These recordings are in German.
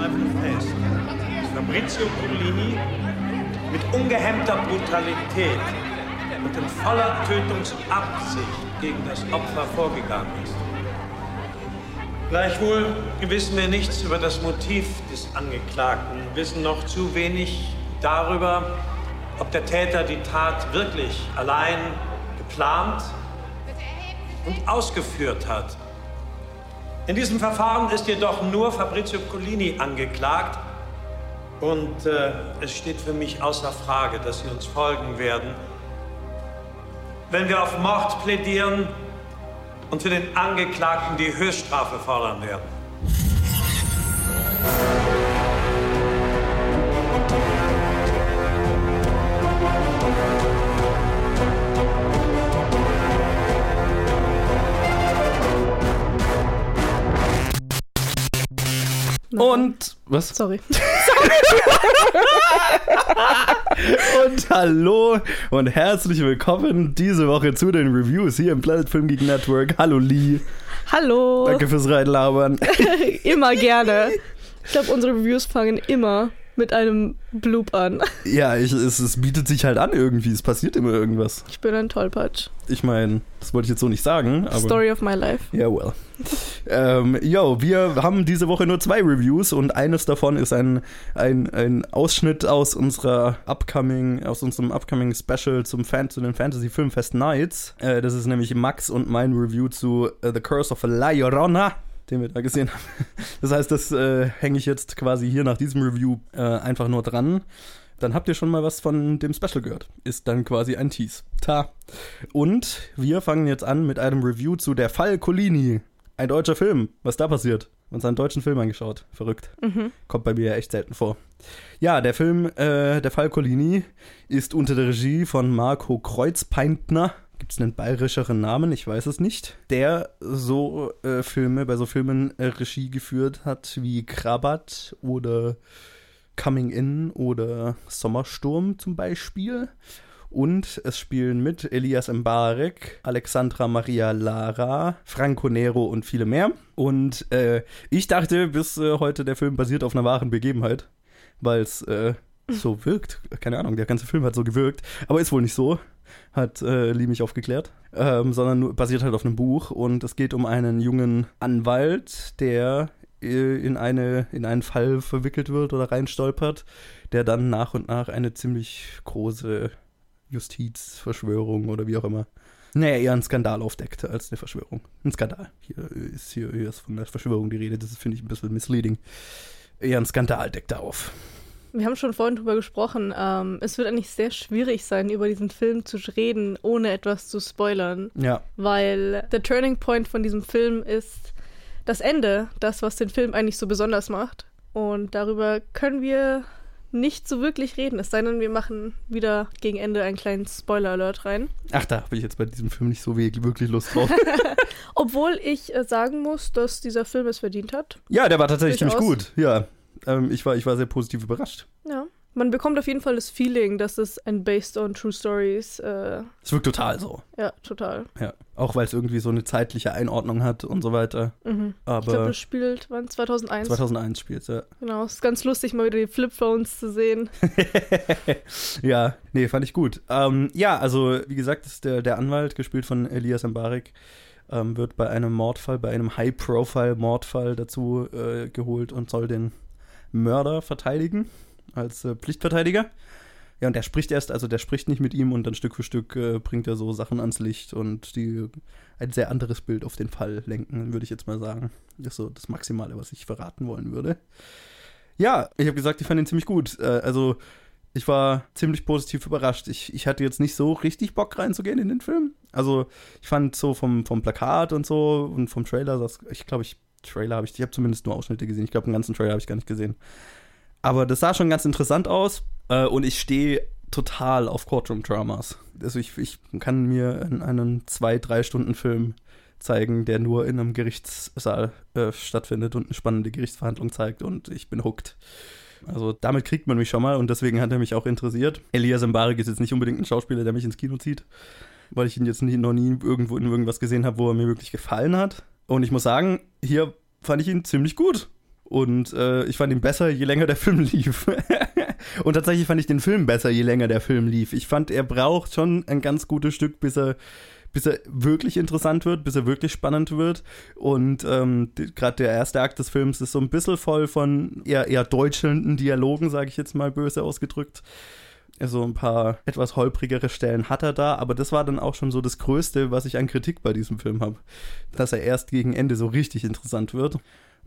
bezweifle fest, Fabrizio Collini mit ungehemmter Brutalität und in voller Tötungsabsicht gegen das Opfer vorgegangen ist. Gleichwohl wissen wir nichts über das Motiv des Angeklagten, wissen noch zu wenig darüber, ob der Täter die Tat wirklich allein geplant und ausgeführt hat. In diesem Verfahren ist jedoch nur Fabrizio Collini angeklagt und äh, es steht für mich außer Frage, dass Sie uns folgen werden, wenn wir auf Mord plädieren und für den Angeklagten die Höchststrafe fordern werden. Und was? Sorry. Und hallo und herzlich willkommen diese Woche zu den Reviews hier im Planet Film Geek Network. Hallo Lee. Hallo. Danke fürs Reinlabern. immer gerne. Ich glaube, unsere Reviews fangen immer mit einem Bloop an. Ja, ich, es, es bietet sich halt an irgendwie. Es passiert immer irgendwas. Ich bin ein Tollpatsch. Ich meine, das wollte ich jetzt so nicht sagen. Story of my life. Ja, yeah, well. ähm, yo, wir haben diese Woche nur zwei Reviews und eines davon ist ein, ein, ein Ausschnitt aus unserer upcoming, aus unserem upcoming Special zum Fan, zu den Fantasy Filmfest Nights. Äh, das ist nämlich Max und mein Review zu uh, The Curse of La Llorona den wir da gesehen haben. Das heißt, das äh, hänge ich jetzt quasi hier nach diesem Review äh, einfach nur dran. Dann habt ihr schon mal was von dem Special gehört. Ist dann quasi ein Tease. Ta. Und wir fangen jetzt an mit einem Review zu Der Fall Colini. Ein deutscher Film. Was da passiert? Uns einen deutschen Film angeschaut. Verrückt. Mhm. Kommt bei mir ja echt selten vor. Ja, der Film äh, Der Fall Colini ist unter der Regie von Marco Kreuzpeintner gibt es einen bayerischeren Namen, ich weiß es nicht, der so äh, Filme, bei so Filmen äh, Regie geführt hat wie Krabat oder Coming In oder Sommersturm zum Beispiel. Und es spielen mit Elias Mbarek, Alexandra Maria Lara, Franco Nero und viele mehr. Und äh, ich dachte, bis äh, heute der Film basiert auf einer wahren Begebenheit, weil es äh, so wirkt. Keine Ahnung, der ganze Film hat so gewirkt, aber ist wohl nicht so hat äh, Lee mich aufgeklärt, ähm, sondern basiert halt auf einem Buch und es geht um einen jungen Anwalt, der äh, in, eine, in einen Fall verwickelt wird oder reinstolpert, der dann nach und nach eine ziemlich große Justizverschwörung oder wie auch immer naja, eher einen Skandal aufdeckt als eine Verschwörung. Ein Skandal. Hier ist, hier, hier ist von der Verschwörung die Rede. Das finde ich ein bisschen misleading. Eher ein Skandal deckt er auf. Wir haben schon vorhin drüber gesprochen. Ähm, es wird eigentlich sehr schwierig sein, über diesen Film zu reden, ohne etwas zu spoilern. Ja. Weil der Turning Point von diesem Film ist das Ende, das, was den Film eigentlich so besonders macht. Und darüber können wir nicht so wirklich reden, es sei denn, wir machen wieder gegen Ende einen kleinen Spoiler-Alert rein. Ach, da habe ich jetzt bei diesem Film nicht so wirklich Lust drauf. Obwohl ich äh, sagen muss, dass dieser Film es verdient hat. Ja, der war tatsächlich ziemlich gut, ja ähm, ich, war, ich war sehr positiv überrascht. Ja. Man bekommt auf jeden Fall das Feeling, dass es ein Based on True Stories. Äh, es wirkt total so. Ja, total. Ja, auch weil es irgendwie so eine zeitliche Einordnung hat und so weiter. Mhm. Aber ich glaube, das spielt, wann? 2001? 2001 spielt ja. Genau, es ist ganz lustig, mal wieder die Flipphones zu sehen. ja, nee, fand ich gut. Ähm, ja, also, wie gesagt, ist der, der Anwalt, gespielt von Elias Mbarek, ähm, wird bei einem Mordfall, bei einem High-Profile-Mordfall dazu äh, geholt und soll den Mörder verteidigen, als äh, Pflichtverteidiger. Ja, und der spricht erst, also der spricht nicht mit ihm und dann Stück für Stück äh, bringt er so Sachen ans Licht und die ein sehr anderes Bild auf den Fall lenken, würde ich jetzt mal sagen. Das ist so das Maximale, was ich verraten wollen würde. Ja, ich habe gesagt, ich fand ihn ziemlich gut. Äh, also ich war ziemlich positiv überrascht. Ich, ich hatte jetzt nicht so richtig Bock reinzugehen in den Film. Also ich fand so vom, vom Plakat und so und vom Trailer, das, ich glaube, ich Trailer habe ich, ich habe zumindest nur Ausschnitte gesehen. Ich glaube, den ganzen Trailer habe ich gar nicht gesehen. Aber das sah schon ganz interessant aus äh, und ich stehe total auf Courtroom-Dramas. Also ich, ich kann mir einen zwei, drei Stunden Film zeigen, der nur in einem Gerichtssaal äh, stattfindet und eine spannende Gerichtsverhandlung zeigt und ich bin hooked. Also damit kriegt man mich schon mal und deswegen hat er mich auch interessiert. Elias Mbarek ist jetzt nicht unbedingt ein Schauspieler, der mich ins Kino zieht, weil ich ihn jetzt nie, noch nie irgendwo in irgendwas gesehen habe, wo er mir wirklich gefallen hat. Und ich muss sagen, hier fand ich ihn ziemlich gut. Und äh, ich fand ihn besser, je länger der Film lief. und tatsächlich fand ich den Film besser, je länger der Film lief. Ich fand, er braucht schon ein ganz gutes Stück, bis er bis er wirklich interessant wird, bis er wirklich spannend wird. Und ähm, gerade der erste Akt des Films ist so ein bisschen voll von eher, eher deutschelnden Dialogen, sage ich jetzt mal böse ausgedrückt. Also ein paar etwas holprigere Stellen hat er da, aber das war dann auch schon so das Größte, was ich an Kritik bei diesem Film habe. Dass er erst gegen Ende so richtig interessant wird.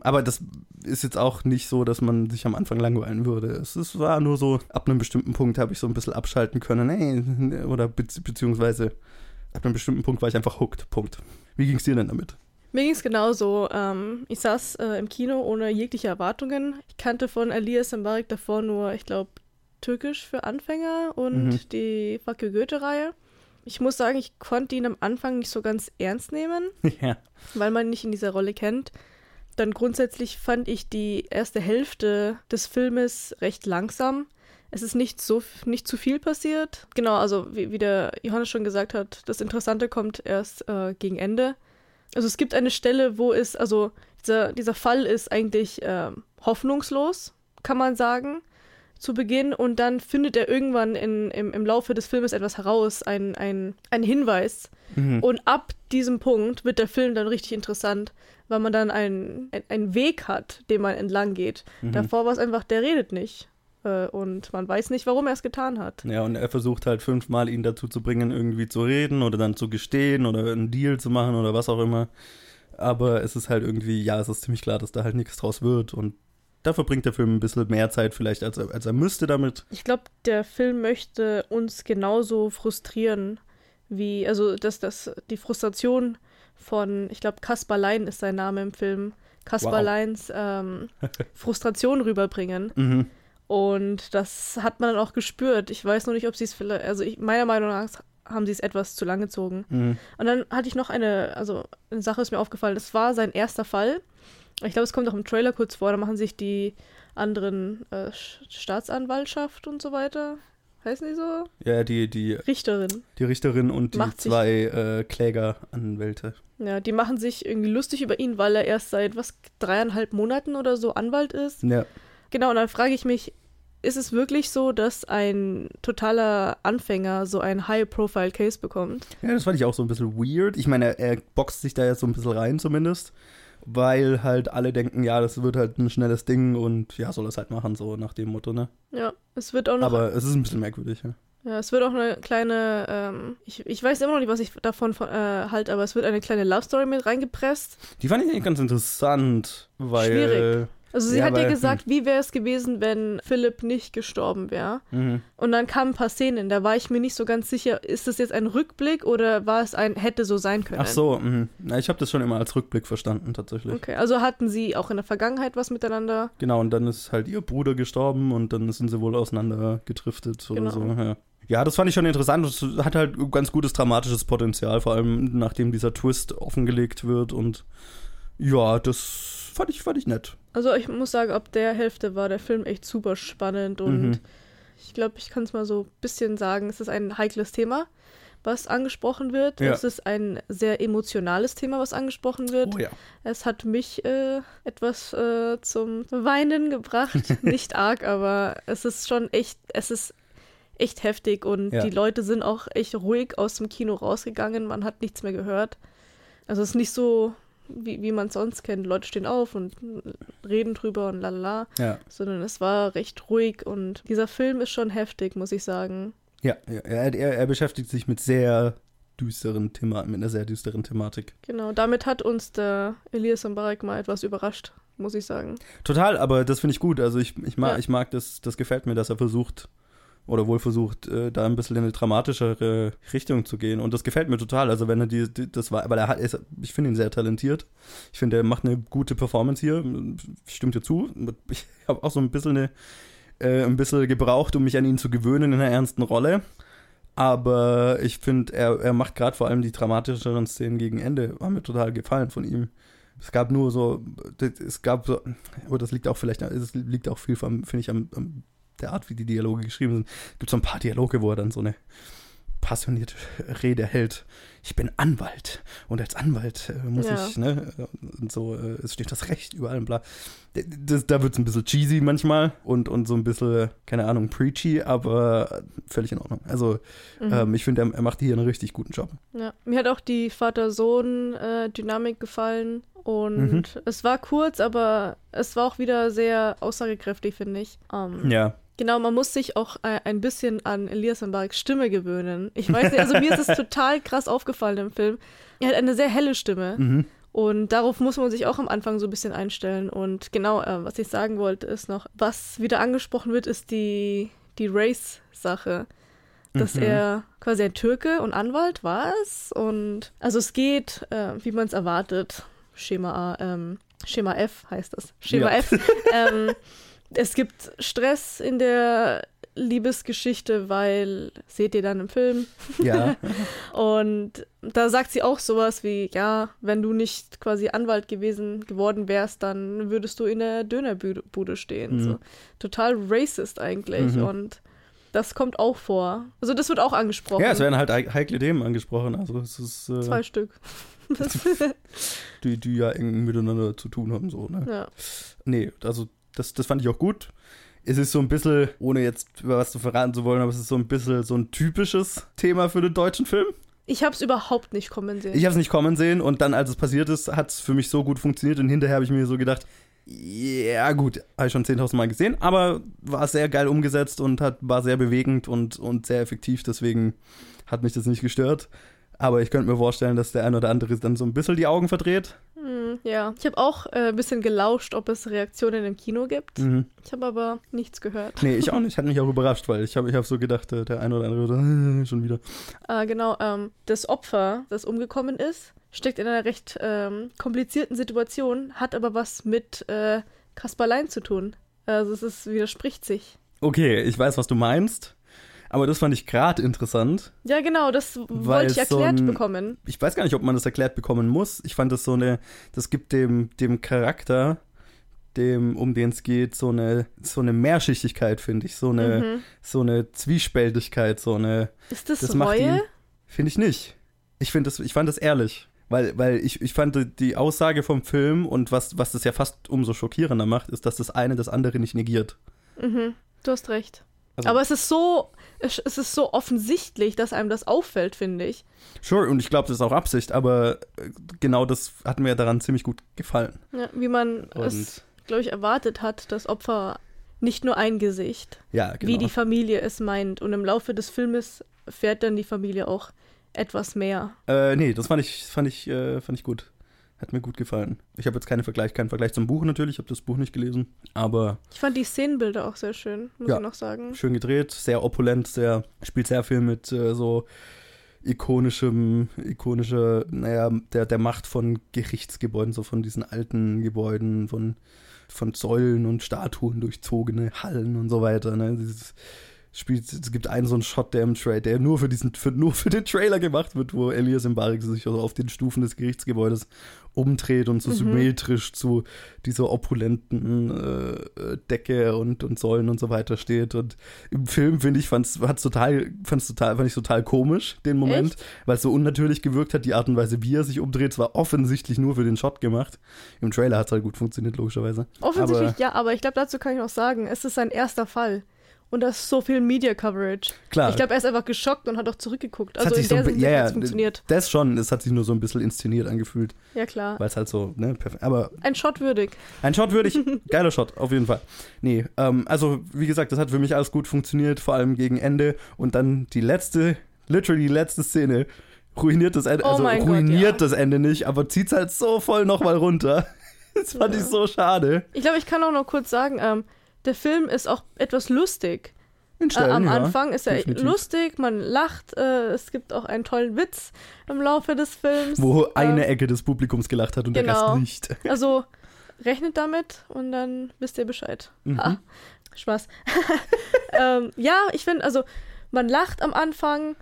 Aber das ist jetzt auch nicht so, dass man sich am Anfang langweilen würde. Es ist, war nur so, ab einem bestimmten Punkt habe ich so ein bisschen abschalten können. Hey, oder be beziehungsweise ab einem bestimmten Punkt war ich einfach hooked. Punkt. Wie ging es dir denn damit? Mir ging es genauso. Ähm, ich saß äh, im Kino ohne jegliche Erwartungen. Ich kannte von Elias Mbarek davor nur, ich glaube, Türkisch für Anfänger und mhm. die Facke Goethe-Reihe. Ich muss sagen, ich konnte ihn am Anfang nicht so ganz ernst nehmen, ja. weil man ihn nicht in dieser Rolle kennt. Dann grundsätzlich fand ich die erste Hälfte des Filmes recht langsam. Es ist nicht so nicht zu viel passiert. Genau, also wie, wie der Johannes schon gesagt hat, das Interessante kommt erst äh, gegen Ende. Also es gibt eine Stelle, wo es, also dieser, dieser Fall ist eigentlich äh, hoffnungslos, kann man sagen zu Beginn und dann findet er irgendwann in, im, im Laufe des Filmes etwas heraus, ein, ein, ein Hinweis. Mhm. Und ab diesem Punkt wird der Film dann richtig interessant, weil man dann einen, einen Weg hat, den man entlang geht. Mhm. Davor war es einfach, der redet nicht. Äh, und man weiß nicht, warum er es getan hat. Ja, und er versucht halt fünfmal ihn dazu zu bringen, irgendwie zu reden oder dann zu gestehen oder einen Deal zu machen oder was auch immer. Aber es ist halt irgendwie, ja, es ist ziemlich klar, dass da halt nichts draus wird. Und da verbringt der Film ein bisschen mehr Zeit vielleicht, als er, als er müsste damit. Ich glaube, der Film möchte uns genauso frustrieren, wie, also dass das, die Frustration von, ich glaube, Kaspar Lein ist sein Name im Film, Kaspar wow. Leins ähm, Frustration rüberbringen. Mhm. Und das hat man dann auch gespürt. Ich weiß noch nicht, ob sie es vielleicht, also ich, meiner Meinung nach haben sie es etwas zu lang gezogen. Mhm. Und dann hatte ich noch eine, also eine Sache ist mir aufgefallen, das war sein erster Fall. Ich glaube, es kommt auch im Trailer kurz vor, da machen sich die anderen äh, Staatsanwaltschaft und so weiter. Heißen die so? Ja, die, die Richterin. Die Richterin und die Macht zwei äh, Klägeranwälte. Ja, die machen sich irgendwie lustig über ihn, weil er erst seit was dreieinhalb Monaten oder so Anwalt ist. Ja. Genau, und dann frage ich mich, ist es wirklich so, dass ein totaler Anfänger so ein High-Profile-Case bekommt? Ja, das fand ich auch so ein bisschen weird. Ich meine, er, er boxt sich da jetzt so ein bisschen rein zumindest weil halt alle denken, ja, das wird halt ein schnelles Ding und ja, soll es halt machen, so nach dem Motto, ne? Ja, es wird auch noch. Aber es ist ein bisschen merkwürdig, ja. Ja, es wird auch eine kleine, ähm, ich, ich weiß immer noch nicht, was ich davon äh, halte, aber es wird eine kleine Love Story mit reingepresst. Die fand ich eigentlich ganz interessant, weil. Schwierig. Also sie ja, hat ja gesagt, hm. wie wäre es gewesen, wenn Philipp nicht gestorben wäre. Mhm. Und dann kamen ein paar Szenen, da war ich mir nicht so ganz sicher, ist das jetzt ein Rückblick oder war es ein hätte so sein können? Ach so, mh. Na, ich habe das schon immer als Rückblick verstanden tatsächlich. Okay, also hatten sie auch in der Vergangenheit was miteinander? Genau, und dann ist halt ihr Bruder gestorben und dann sind sie wohl auseinander getriftet oder genau. so. Ja. Ja, das fand ich schon interessant. Das hat halt ganz gutes dramatisches Potenzial, vor allem nachdem dieser Twist offengelegt wird. Und ja, das fand ich, fand ich nett. Also ich muss sagen, ab der Hälfte war der Film echt super spannend und mhm. ich glaube, ich kann es mal so ein bisschen sagen, es ist ein heikles Thema, was angesprochen wird. Ja. Es ist ein sehr emotionales Thema, was angesprochen wird. Oh, ja. Es hat mich äh, etwas äh, zum Weinen gebracht. Nicht arg, aber es ist schon echt, es ist echt heftig und ja. die Leute sind auch echt ruhig aus dem Kino rausgegangen. Man hat nichts mehr gehört. Also es ist nicht so wie, wie man es sonst kennt. Leute stehen auf und reden drüber und lalala. Ja. Sondern es war recht ruhig und dieser Film ist schon heftig, muss ich sagen. Ja, ja er, er beschäftigt sich mit sehr düsteren Thema mit einer sehr düsteren Thematik. Genau, damit hat uns der Elias Mbarek mal etwas überrascht, muss ich sagen. Total, aber das finde ich gut. Also ich, ich mag, ja. ich mag das, das gefällt mir, dass er versucht, oder wohl versucht, äh, da ein bisschen in eine dramatischere Richtung zu gehen. Und das gefällt mir total. Also wenn er die, die das war, weil er hat, ist, ich finde ihn sehr talentiert. Ich finde, er macht eine gute Performance hier. Stimmt dir zu. Ich habe auch so ein bisschen eine, äh, ein bisschen gebraucht, um mich an ihn zu gewöhnen in einer ernsten Rolle. Aber ich finde, er, er macht gerade vor allem die dramatischeren Szenen gegen Ende. Haben mir total gefallen von ihm. Es gab nur so, es gab so, aber das liegt auch vielleicht, es liegt auch viel, finde ich, am, am der Art, wie die Dialoge geschrieben sind, gibt es so ein paar Dialoge, wo er dann so eine passionierte Rede hält. Ich bin Anwalt und als Anwalt äh, muss Ja. ich, ne, und so, äh, es steht das Recht überall und bla. Das, da wird es ein bisschen cheesy manchmal und, und so ein bisschen, keine Ahnung, preachy, aber völlig in Ordnung. Also, Mhm. ähm, ich finde, er, er macht hier einen richtig guten Job. Ja. Mir hat auch die Vater-Sohn-Dynamik gefallen. Und Mhm. es war kurz, aber es war auch wieder sehr aussagekräftig, finde ich. Ähm, Ja. Genau, man muss sich auch äh, ein bisschen an Elias Mbareks Stimme gewöhnen. Ich weiß nicht, also mir ist es total krass aufgefallen im Film. Er hat eine sehr helle Stimme. Mhm. Und darauf muss man sich auch am Anfang so ein bisschen einstellen. Und genau, äh, was ich sagen wollte, ist noch, was wieder angesprochen wird, ist die, die Race-Sache. Dass Mhm. er quasi ein Türke und Anwalt war es. Und also es geht, äh, wie man es erwartet. Schema A, ähm, Schema F heißt das. Schema Ja. F. ähm, es gibt Stress in der Liebesgeschichte, weil, seht ihr dann im Film, Ja. und da sagt sie auch sowas wie, ja, wenn du nicht quasi Anwalt gewesen geworden wärst, dann würdest du in der Dönerbude stehen. Mhm. So. Total racist eigentlich. Mhm. Und das kommt auch vor. Also das wird auch angesprochen. ja, es werden halt heik- heikle Themen angesprochen. Also, es ist, äh, Zwei Stück. die, die ja eng miteinander zu tun haben, so, ne? ja. Nee, also das, das fand ich auch gut. Es ist so ein bisschen, ohne jetzt über was zu verraten zu wollen, aber es ist so ein bisschen so ein typisches Thema für den deutschen Film. Ich habe es überhaupt nicht kommen sehen. Ich habe es nicht kommen sehen und dann, als es passiert ist, hat es für mich so gut funktioniert und hinterher habe ich mir so gedacht, ja gut, habe ich schon 10.000 Mal gesehen, aber war sehr geil umgesetzt und hat, war sehr bewegend und, und sehr effektiv, deswegen hat mich das nicht gestört. Aber ich könnte mir vorstellen, dass der ein oder andere dann so ein bisschen die Augen verdreht. Hm, ja. Ich habe auch äh, ein bisschen gelauscht, ob es Reaktionen im Kino gibt. Mhm. Ich habe aber nichts gehört. Nee, ich auch nicht. Hat mich auch überrascht, weil ich habe ich hab so gedacht, äh, der ein oder andere äh, schon wieder. Äh, genau, ähm, das Opfer, das umgekommen ist, steckt in einer recht ähm, komplizierten Situation, hat aber was mit äh, Kasperlein zu tun. Also es ist, widerspricht sich. Okay, ich weiß, was du meinst. Aber das fand ich gerade interessant. Ja, genau, das wollte ich so erklärt ein- bekommen. Ich weiß gar nicht, ob man das erklärt bekommen muss. Ich fand das so eine, das gibt dem, dem Charakter, dem, um den es geht, so eine, so eine Mehrschichtigkeit, finde ich. So eine, Mhm. so eine Zwiespältigkeit, so eine, Ist das, das Reue? finde ich nicht. Ich finde das, ich fand das ehrlich. Weil, weil ich, ich fand die- die Aussage vom Film und was, was das ja fast umso schockierender macht, ist, dass das eine das andere nicht negiert. Mhm, du hast recht. Also- aber es ist so, es, ist so offensichtlich, dass einem das auffällt, finde ich. Sure, und ich glaube, das ist auch Absicht, aber äh, genau das hat mir daran ziemlich gut gefallen. Ja, wie man Und es, glaube ich, erwartet hat, das Opfer nicht nur ein Gesicht, ja, genau. wie die Familie es meint. Und im Laufe des Filmes fährt dann die Familie auch etwas mehr. Äh, nee, das fand ich, fand ich, äh, fand ich gut. Hat mir gut gefallen. Ich habe jetzt keinen Vergleich, keinen Vergleich zum Buch natürlich, ich habe das Buch nicht gelesen, aber Ich fand die Szenenbilder auch sehr schön, muss Ja. ich noch sagen. schön gedreht, sehr opulent, sehr, spielt sehr viel mit äh, so ikonischem, ikonischer, naja, der, der Macht von Gerichtsgebäuden, so von diesen alten Gebäuden, von, von Säulen und Statuen durchzogene Hallen und so weiter. Ne? Dieses spielt, es gibt einen so einen Shot, der im Trailer, der nur für diesen, für, nur für den Trailer gemacht wird, wo Elias Mbarek sich also auf den Stufen des Gerichtsgebäudes umdreht und so Mhm. symmetrisch zu dieser opulenten äh, Decke und, und Säulen und so weiter steht. Und im Film, finde ich, fand's, hat's total, fand's total, fand ich total komisch, den Moment, weil es so unnatürlich gewirkt hat, die Art und Weise, wie er sich umdreht. Es war offensichtlich nur für den Shot gemacht. Im Trailer hat es halt gut funktioniert, logischerweise. Offensichtlich Aber ja, aber ich glaube, dazu kann ich noch sagen, es ist sein erster Fall. Und da ist so viel Media Coverage. klar, Ich glaube, er ist einfach geschockt und hat auch zurückgeguckt. es Also hat in sich so der Hinsicht ja, ja, funktioniert. das schon, es hat sich nur so ein bisschen inszeniert angefühlt, Ja, klar. weil es halt so, ne, perfekt. Aber Ein Shot würdig. Ein Shot würde ich, geiler Shot, auf jeden Fall. Nee, ähm, also wie gesagt, das hat für mich alles gut funktioniert, vor allem gegen Ende. Und dann die letzte, literally die letzte Szene, ruiniert das Ende, Oh also mein Gott, ruiniert ja. das Ende nicht, aber zieht's halt so voll nochmal runter. Das fand Ja. ich so schade. Ich glaube, ich kann auch noch kurz sagen, ähm, der Film ist auch etwas lustig. In Äh, Stellen, am ja. Anfang ist er definitiv. lustig, man lacht, äh, es gibt auch einen tollen Witz im Laufe des Films. Wo eine ähm, Ecke des Publikums gelacht hat und der genau. Rest nicht. Also rechnet damit und dann wisst ihr Bescheid. Mhm. Ha, Spaß. ähm, ja, ich finde, also man lacht am Anfang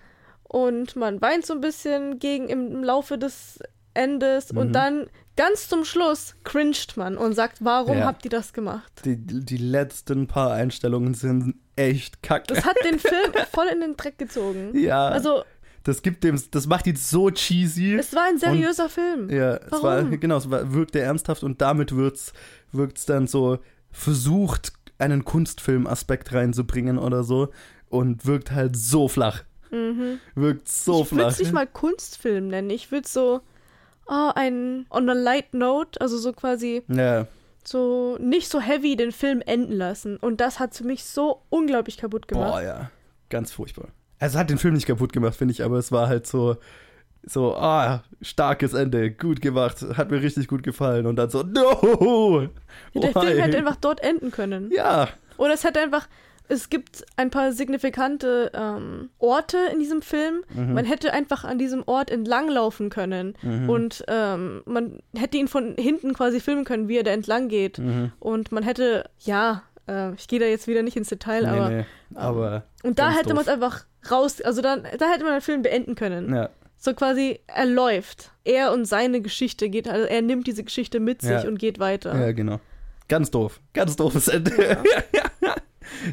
und man weint so ein bisschen gegen im, im Laufe des Endes Mhm. und dann ganz zum Schluss cringed man und sagt, warum Ja. habt ihr das gemacht? Die, die letzten paar Einstellungen sind echt kacke. Das hat den Film voll in den Dreck gezogen. ja, Also, das gibt dem, das macht ihn so cheesy. es war ein seriöser Film. Ja, es war, Warum? genau, es war, wirkte ernsthaft und damit wird's, wirkt's dann so versucht, einen Kunstfilm-Aspekt reinzubringen oder so und wirkt halt so flach. Wirkt so Mhm. ich würde flach. es nicht mal Kunstfilm nennen. Ich würde so, oh, ein on a light note, also so quasi ja, so nicht so heavy den Film enden lassen. Und das hat für mich so unglaublich kaputt gemacht. boah, ja, ganz furchtbar. Also es hat den Film nicht kaputt gemacht, finde ich, aber es war halt so, so, ah, starkes Ende, gut gemacht, hat mir richtig gut gefallen und dann so, no! Ja, der? Film hätte einfach dort enden können. Ja, Oder es hätte einfach, es gibt ein paar signifikante ähm, Orte in diesem Film. Mhm. Man hätte einfach an diesem Ort entlanglaufen können. Und ähm, man hätte ihn von hinten quasi filmen können, wie er da entlang geht. Mhm. Und man hätte, ja, äh, ich gehe da jetzt wieder nicht ins Detail, aber. nee, nee, aber, Und da hätte man es einfach raus, also dann, da hätte man den Film beenden können. ja, So quasi, er läuft. Er und seine Geschichte geht, also er nimmt diese Geschichte mit sich Ja. und geht weiter. Ja, genau. Ganz doof. Ganz doofes Ende.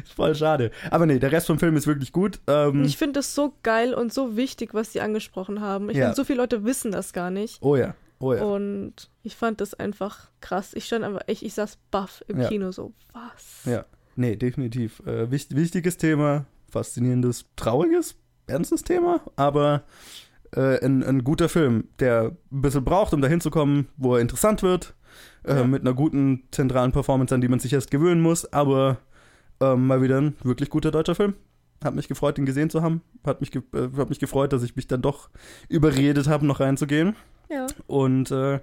Ist Voll schade. Aber nee, der Rest vom Film ist wirklich gut. Ähm, ich finde das so geil und so wichtig, was sie angesprochen haben. Ich Ja. finde, so viele Leute wissen das gar nicht. oh ja, oh ja. Und ich fand das einfach krass. Ich stand einfach, ich, ich saß baff im Ja. Kino so, was? Ja, nee, definitiv. Äh, wicht, wichtiges Thema, faszinierendes, trauriges, ernstes Thema, aber äh, ein, ein guter Film, der ein bisschen braucht, um dahin zu kommen, wo er interessant wird, äh, Ja. mit einer guten zentralen Performance, an die man sich erst gewöhnen muss, aber ähm, mal wieder ein wirklich guter deutscher Film. Hat mich gefreut, ihn gesehen zu haben. Hat mich, ge äh, hat mich gefreut, dass ich mich dann doch überredet habe, noch reinzugehen. Ja, Und äh,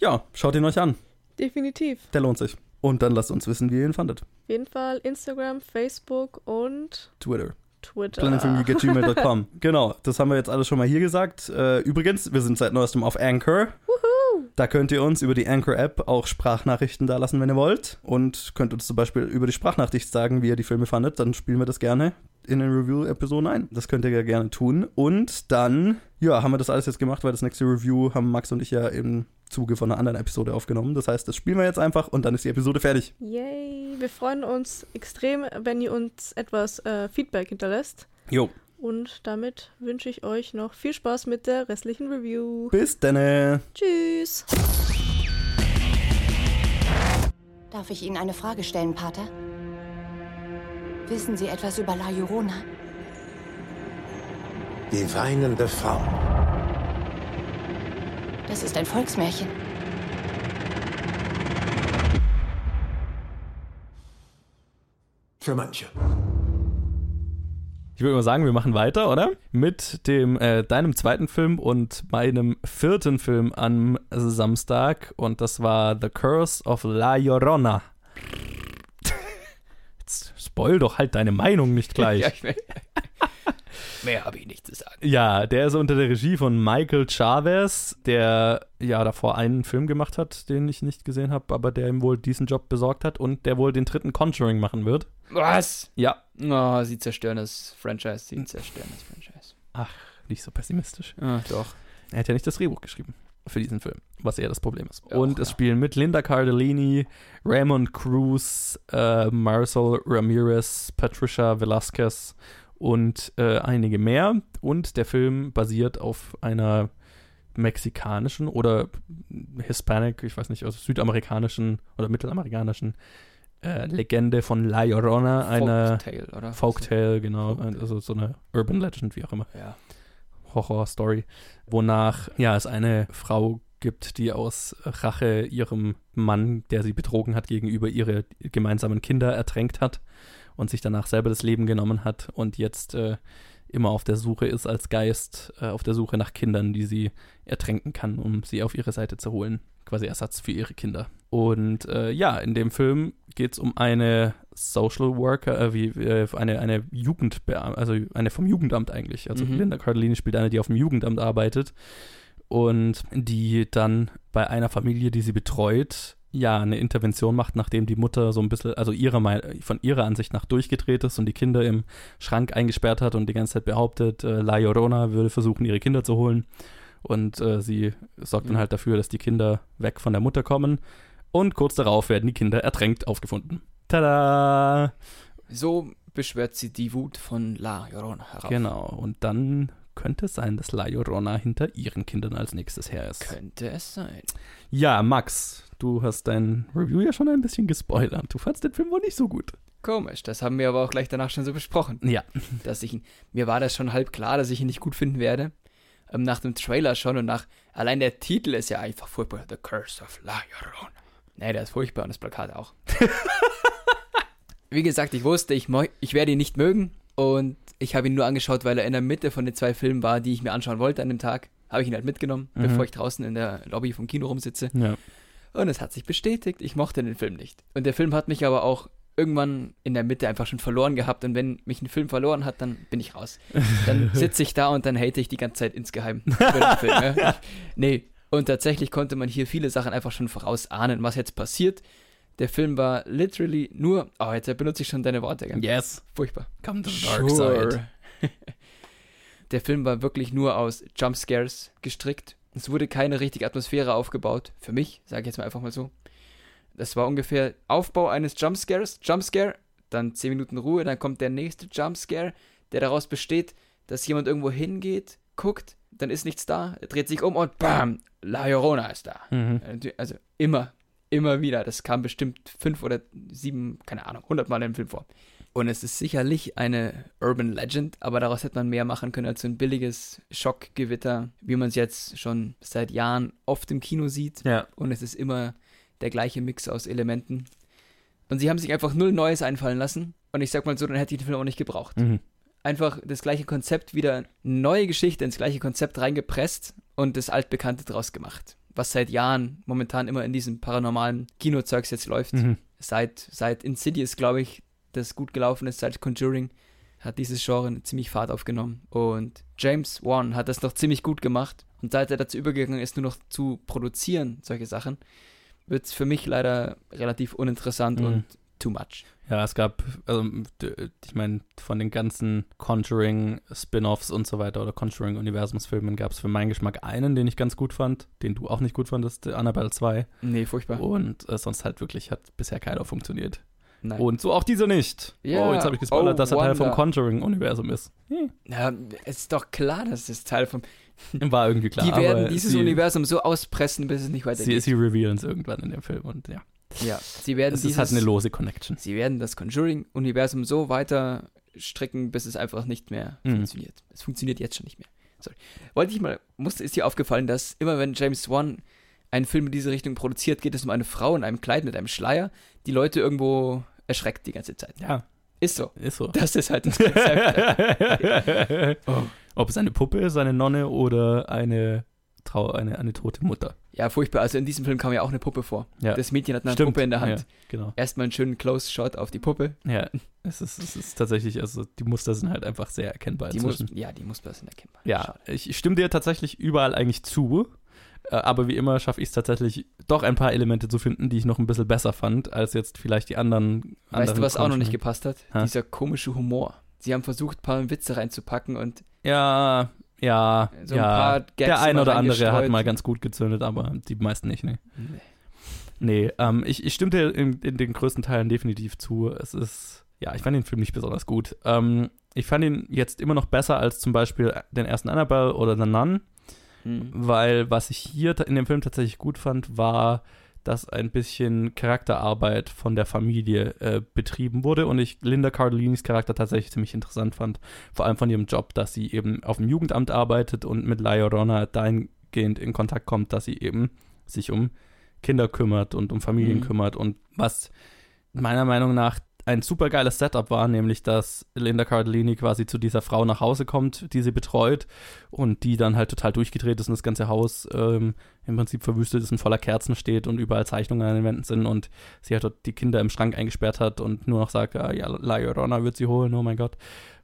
ja, schaut ihn euch an. definitiv. Der lohnt sich. Und dann lasst uns wissen, wie ihr ihn fandet. Auf jeden Fall Instagram, Facebook und Twitter. Twitter. planetfilmgeek.gmail.com. genau, das haben wir jetzt alles schon mal hier gesagt. Äh, übrigens, wir sind seit neuestem auf Anchor. Da könnt ihr uns über die Anchor-App auch Sprachnachrichten da lassen, wenn ihr wollt. Und könnt uns zum Beispiel über die Sprachnachricht sagen, wie ihr die Filme fandet. Dann spielen wir das gerne in den Review-Episoden ein. Das könnt ihr ja gerne tun. Und dann, ja, haben wir das alles jetzt gemacht, weil das nächste Review haben Max und ich ja im Zuge von einer anderen Episode aufgenommen. Das heißt, das spielen wir jetzt einfach und dann ist die Episode fertig. Yay. Wir freuen uns extrem, wenn ihr uns etwas äh, Feedback hinterlässt. Jo. Und damit wünsche ich euch noch viel Spaß mit der restlichen Review. Bis dann. Tschüss. Darf ich Ihnen eine Frage stellen, Pater? Wissen Sie etwas über La Llorona? Die weinende Frau. Das ist ein Volksmärchen. Für manche. Ich würde mal sagen, wir machen weiter, oder? Mit dem äh, deinem zweiten Film und meinem vierten Film am Samstag und das war The Curse of La Llorona. Jetzt spoil doch halt deine Meinung nicht gleich. Ja, ich will. Mehr habe ich nicht zu sagen. Ja, der ist unter der Regie von Michael Chavez, der ja davor einen Film gemacht hat, den ich nicht gesehen habe, aber der ihm wohl diesen Job besorgt hat und der wohl den dritten Conjuring machen wird. Was? Ja. Oh, sie zerstören das Franchise. Sie zerstören das Franchise. Ach, nicht so pessimistisch. Ah, doch. Er hat ja nicht das Drehbuch geschrieben für diesen Film, was eher das Problem ist. Ja, und es ja. spielen mit Linda Cardellini, Raymond Cruz, äh, Marcel Ramirez, Patricia Velasquez und äh, einige mehr. Und der Film basiert auf einer mexikanischen oder Hispanic, ich weiß nicht, also südamerikanischen oder mittelamerikanischen äh, Legende von La Llorona, einer Folktale, oder? Folktale, genau, Folktale. also so eine Urban Legend, wie auch immer. Ja. Horror-Story, wonach ja es eine Frau gibt, die aus Rache ihrem Mann, der sie betrogen hat, gegenüber ihre gemeinsamen Kinder ertränkt hat und sich danach selber das Leben genommen hat und jetzt äh, immer auf der Suche ist als Geist, äh, auf der Suche nach Kindern, die sie ertränken kann, um sie auf ihre Seite zu holen. Quasi Ersatz für ihre Kinder. Und äh, ja, in dem Film geht es um eine Social Worker, äh, wie äh, eine, eine Jugendbeam also eine vom Jugendamt eigentlich. Also Mhm. Linda Cardellini spielt eine, die auf dem Jugendamt arbeitet und die dann bei einer Familie, die sie betreut, ja, eine Intervention macht, nachdem die Mutter so ein bisschen, also ihrer, von ihrer Ansicht nach durchgedreht ist und die Kinder im Schrank eingesperrt hat und die ganze Zeit behauptet, äh, La Llorona würde versuchen, ihre Kinder zu holen. Und äh, sie sorgt dann Mhm. halt dafür, dass die Kinder weg von der Mutter kommen. Und kurz darauf werden die Kinder ertränkt aufgefunden. Tada! So beschwört sie die Wut von La Llorona herauf. Genau. Und dann könnte es sein, dass La Llorona hinter ihren Kindern als nächstes her ist. Könnte es sein. Ja, Max, du hast dein Review ja schon ein bisschen gespoilert. Du fandst den Film wohl nicht so gut. Komisch, das haben wir aber auch gleich danach schon so besprochen. Ja. Dass ich ihn, mir war das schon halb klar, dass ich ihn nicht gut finden werde. Ähm, nach dem Trailer schon und nach, allein der Titel ist ja einfach furchtbar. The Curse of La Llorona. Nee, der ist furchtbar und das Plakat auch. Wie gesagt, ich wusste, ich, ich werde ihn nicht mögen und ich habe ihn nur angeschaut, weil er in der Mitte von den zwei Filmen war, die ich mir anschauen wollte an dem Tag. Habe ich ihn halt mitgenommen, Mhm. bevor ich draußen in der Lobby vom Kino rumsitze. Ja. Und es hat sich bestätigt, ich mochte den Film nicht. Und der Film hat mich aber auch irgendwann in der Mitte einfach schon verloren gehabt. Und wenn mich ein Film verloren hat, dann bin ich raus. Dann sitze ich da und dann hate ich die ganze Zeit insgeheim über den Film. Ich, nee. Und tatsächlich konnte man hier viele Sachen einfach schon vorausahnen, was jetzt passiert. Der Film war literally nur. Oh, jetzt benutze ich schon deine Worte. Gell? Yes. Furchtbar. Come to the dark side. Der Film war wirklich nur aus Jumpscares gestrickt. Es wurde keine richtige Atmosphäre aufgebaut. Für mich, sage ich jetzt mal einfach mal so. Das war ungefähr Aufbau eines Jumpscares. Jumpscare, dann 10 Minuten Ruhe, dann kommt der nächste Jumpscare, der daraus besteht, dass jemand irgendwo hingeht, guckt, dann ist nichts da, dreht sich um und bam, La Llorona ist da. Mhm. Also immer, immer wieder. Das kam bestimmt fünf oder sieben, keine Ahnung, hundertmal im Film vor. Und es ist sicherlich eine Urban Legend, aber daraus hätte man mehr machen können als so ein billiges Schockgewitter, wie man es jetzt schon seit Jahren oft im Kino sieht. Ja. Und es ist immer der gleiche Mix aus Elementen. Und sie haben sich einfach null Neues einfallen lassen. Und ich sag mal so, dann hätte ich den Film auch nicht gebraucht. Mhm. Einfach das gleiche Konzept wieder, eine neue Geschichte ins gleiche Konzept reingepresst und das Altbekannte draus gemacht. Was seit Jahren momentan immer in diesem paranormalen Kinozeugs jetzt läuft. Mhm. Seit, seit Insidious, glaube ich, das gut gelaufen ist, seit Conjuring, hat dieses Genre ziemlich Fahrt aufgenommen. Und James Wan hat das noch ziemlich gut gemacht. Und seit er dazu übergegangen ist, nur noch zu produzieren, solche Sachen, wird es für mich leider relativ uninteressant Mhm. und too much. Ja, es gab, also, ich meine, von den ganzen Conjuring Spin-offs und so weiter oder Conjuring Universumsfilmen gab es für meinen Geschmack einen, den ich ganz gut fand, den du auch nicht gut fandest, Annabelle 2. Nee, furchtbar. Und äh, sonst halt wirklich hat bisher keiner funktioniert. Nein. Und so auch dieser nicht. Ja, oh, jetzt habe ich gespoilert, oh, dass er Teil vom. Conjuring-Universum ist. Hm. Ja, es ist doch klar, dass es Teil vom. War irgendwie klar. die werden dieses sie, Universum so auspressen, bis es nicht Sie, weitergeht. sie revealen es irgendwann in dem Film und ja. ja, sie werden Es dieses, halt eine lose Connection. Sie werden das Conjuring-Universum so weiter stricken, bis es einfach nicht mehr Mhm. funktioniert. Es funktioniert jetzt schon nicht mehr. Sorry. Wollte ich mal, musste, ist dir aufgefallen, dass immer wenn James Wan einen Film in diese Richtung produziert, geht es um eine Frau in einem Kleid mit einem Schleier, die Leute irgendwo erschreckt die ganze Zeit. Ja, Ist so. ist so. Das ist halt das Konzept. Oh. Ob es eine Puppe ist, eine Nonne oder eine, Trau eine, eine tote Mutter. Ja, furchtbar. Also in diesem Film kam ja auch eine Puppe vor. Ja. Das Mädchen hat eine Stimmt. Puppe in der Hand. Ja, genau. Erstmal einen schönen Close-Shot auf die Puppe. Ja, es ist, es ist tatsächlich, also die Muster sind halt einfach sehr erkennbar Die muss, ja, die Muster sind erkennbar. Ja, Schade. ich stimme dir tatsächlich überall eigentlich zu. Äh, Aber wie immer schaffe ich es tatsächlich, doch ein paar Elemente zu finden, die ich noch ein bisschen besser fand, als jetzt vielleicht die anderen. Weißt du, anderen was auch noch nicht gepasst hat? Ha? Dieser komische Humor. Sie haben versucht, ein paar Witze reinzupacken und Ja, ja, so ein ja. Der ein oder andere hat mal ganz gut gezündet, aber die meisten nicht, ne? Nee. Nee, ähm, ich, ich stimme dir in, in den größten Teilen definitiv zu. Es ist, ja, ich fand den Film nicht besonders gut. Ähm, ich fand ihn jetzt immer noch besser als zum Beispiel den ersten Annabelle oder The Nun, Hm. weil was ich hier in dem Film tatsächlich gut fand, war, dass ein bisschen Charakterarbeit von der Familie äh, betrieben wurde und ich Linda Cardellini's Charakter tatsächlich ziemlich interessant fand. Vor allem von ihrem Job, dass sie eben auf dem Jugendamt arbeitet und mit La Llorona dahingehend in Kontakt kommt, dass sie eben sich um Kinder kümmert und um Familien Mhm. kümmert und was meiner Meinung nach ein super geiles Setup war, nämlich dass Linda Cardellini quasi zu dieser Frau nach Hause kommt, die sie betreut und die dann halt total durchgedreht ist und das ganze Haus ähm, im Prinzip verwüstet ist und voller Kerzen steht und überall Zeichnungen an den Wänden sind und sie halt dort die Kinder im Schrank eingesperrt hat und nur noch sagt, ah, ja, La Llorona wird sie holen, oh mein Gott.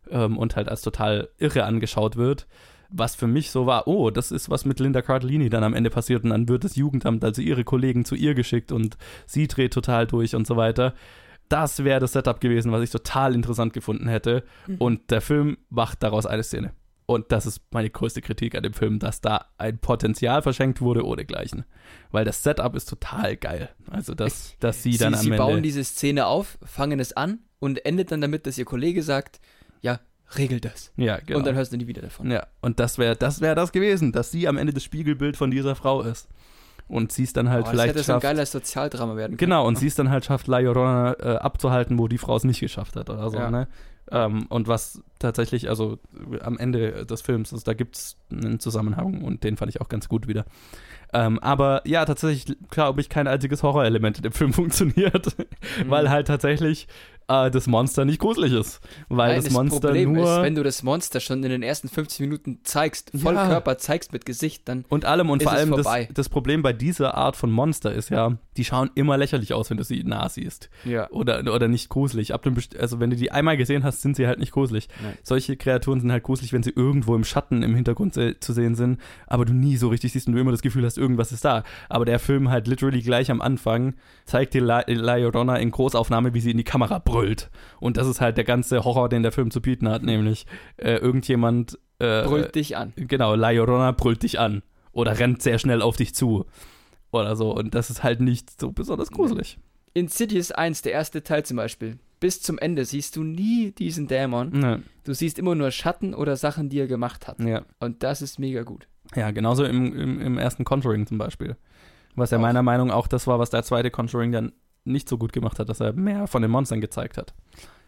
Ähm, und halt als total irre angeschaut wird. Was für mich so war, oh, das ist was mit Linda Cardellini dann am Ende passiert und dann wird das Jugendamt, also ihre Kollegen zu ihr geschickt und sie dreht total durch und so weiter. Das wäre das Setup gewesen, was ich total interessant gefunden hätte. Mhm. Und der Film macht daraus eine Szene. Und das ist meine größte Kritik an dem Film, dass da ein Potenzial verschenkt wurde ohne Gleichen. Weil das Setup ist total geil. Also, dass, dass sie dann sie, am sie Ende. bauen diese Szene auf, fangen es an und endet dann damit, dass ihr Kollege sagt, ja, regel das. ja, genau. Und dann hörst du nie wieder davon. Ja, und das wäre das, wär das gewesen, dass sie am Ende das Spiegelbild von dieser Frau ist. Und sie es dann halt oh, das vielleicht hätte so ein schafft. geiles Sozialdrama werden können. Genau, und sie es dann halt schafft, La Llorona äh, abzuhalten, wo die Frau es nicht geschafft hat oder so, Ja. ne? Ähm, und was tatsächlich, also am Ende des Films, also da gibt es einen Zusammenhang und den fand ich auch ganz gut wieder. Ähm, aber ja, tatsächlich glaube ich, kein einziges Horrorelement in dem Film funktioniert, Mhm. weil halt tatsächlich äh, das Monster nicht gruselig ist. Weil Nein, das Monster Problem nur. ist, wenn du das Monster schon in den ersten 50 Minuten zeigst, voll Ja. Körper zeigst mit Gesicht, dann Und allem und ist vor allem das, das Problem bei dieser Art von Monster ist ja, die schauen immer lächerlich aus, wenn du sie nah siehst. ja. Oder, oder nicht gruselig. Ab dem also wenn du die einmal gesehen hast, sind sie halt nicht gruselig. Nein. Solche Kreaturen sind halt gruselig, wenn sie irgendwo im Schatten im Hintergrund se zu sehen sind, aber du nie so richtig siehst und du immer das Gefühl hast, irgendwas ist da. Aber der Film halt literally gleich am Anfang zeigt dir La, Llorona in Großaufnahme, wie sie in die Kamera brüllt. Und das ist halt der ganze Horror, den der Film zu bieten hat, nämlich äh, irgendjemand äh, brüllt dich an. Genau, La Llorona brüllt dich an. Oder rennt sehr schnell auf dich zu. Oder so. Und das ist halt nicht so besonders gruselig. Insidious 1, der erste Teil zum Beispiel, bis zum Ende siehst du nie diesen Dämon. Ne, Du siehst immer nur Schatten oder Sachen, die er gemacht hat. ja. Und das ist mega gut. ja, genauso im, im, im ersten Conjuring zum Beispiel. Was ja Auch. meiner Meinung nach auch das war, was der zweite Conjuring dann nicht so gut gemacht hat, dass er mehr von den Monstern gezeigt hat.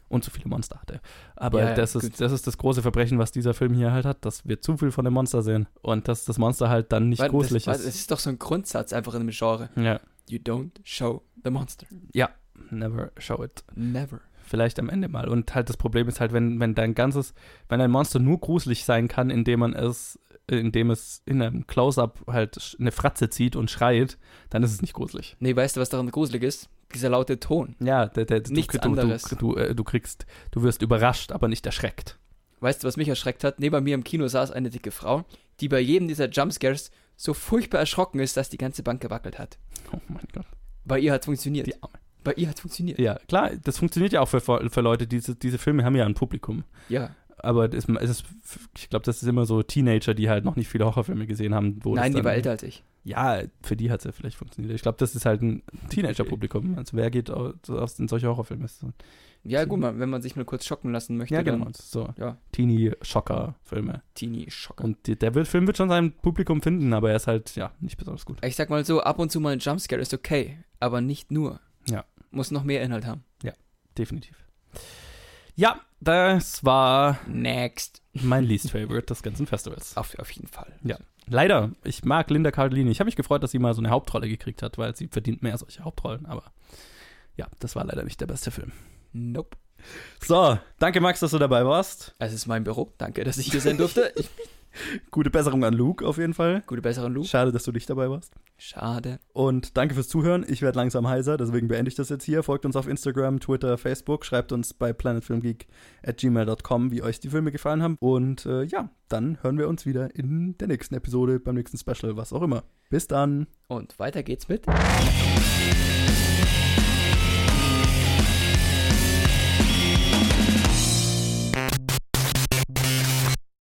Und zu viele Monster hatte. Aber Ja, ja, das, gut. ist, das ist das große Verbrechen, was dieser Film hier halt hat, dass wir zu viel von dem Monster sehen. Und dass das Monster halt dann nicht Weil gruselig das, weil ist. Es ist doch so ein Grundsatz einfach in dem Genre. Ja. You don't show the monster. ja, never show it. Never. vielleicht am Ende mal. Und halt das Problem ist halt, wenn, wenn dein ganzes, wenn ein Monster nur gruselig sein kann, indem man es, indem es in einem Close-Up halt eine Fratze zieht und schreit, dann ist es nicht gruselig. Nee, weißt du, was daran gruselig ist? Dieser laute Ton. Ja, der, der, Nichts du, du, anderes. Du, du, äh, du kriegst, du wirst überrascht, aber nicht erschreckt. Weißt du, was mich erschreckt hat? Neben mir im Kino saß eine dicke Frau, die bei jedem dieser Jumpscares so furchtbar erschrocken ist, dass die ganze Bank gewackelt hat. Oh mein Gott. Bei ihr hat funktioniert. Die Arme. Bei ihr hat funktioniert. Ja, klar, das funktioniert ja auch für, für Leute, diese, diese Filme haben ja ein Publikum. Ja. Aber es ist, ich glaube, das ist immer so Teenager, die halt noch nicht viele Horrorfilme gesehen haben. Wo Nein, die war älter als ich. Ja, für die hat es ja vielleicht funktioniert. Ich glaube, das ist halt ein Teenager-Publikum. Also wer geht aus, in solche Horrorfilme? Ist so- Ja, gut, mal, wenn man sich mal kurz schocken lassen möchte, Ja, dann genau. So ja, Teenie-Schocker-Filme. Teenie-Schocker. Und die, der will, Film wird schon sein Publikum finden, aber er ist halt, ja, nicht besonders gut. Ich sag mal so, ab und zu mal ein Jumpscare ist okay, aber nicht nur. Ja. Muss noch mehr Inhalt haben. Definitiv. Ja, das war Next. mein least favorite des ganzen Festivals. Auf, auf jeden Fall. Ja. Leider, ich mag Linda Cardellini. Ich habe mich gefreut, dass sie mal so eine Hauptrolle gekriegt hat, weil sie verdient mehr solche Hauptrollen. Aber ja, das war leider nicht der beste Film. Nope. So, danke Max, dass du dabei warst. Es ist mein Büro. Danke, dass ich hier sein durfte. Ich, Gute Besserung an Luke auf jeden Fall. gute Besserung, Luke. Schade, dass du nicht dabei warst. Schade. Und danke fürs Zuhören. Ich werde langsam heiser, deswegen beende ich das jetzt hier. Folgt uns auf Instagram, Twitter, Facebook. Schreibt uns bei planetfilmgeek at gmail.com, wie euch die Filme gefallen haben. Und äh, ja, dann hören wir uns wieder in der nächsten Episode, beim nächsten Special, was auch immer. Bis dann. Und weiter geht's mit.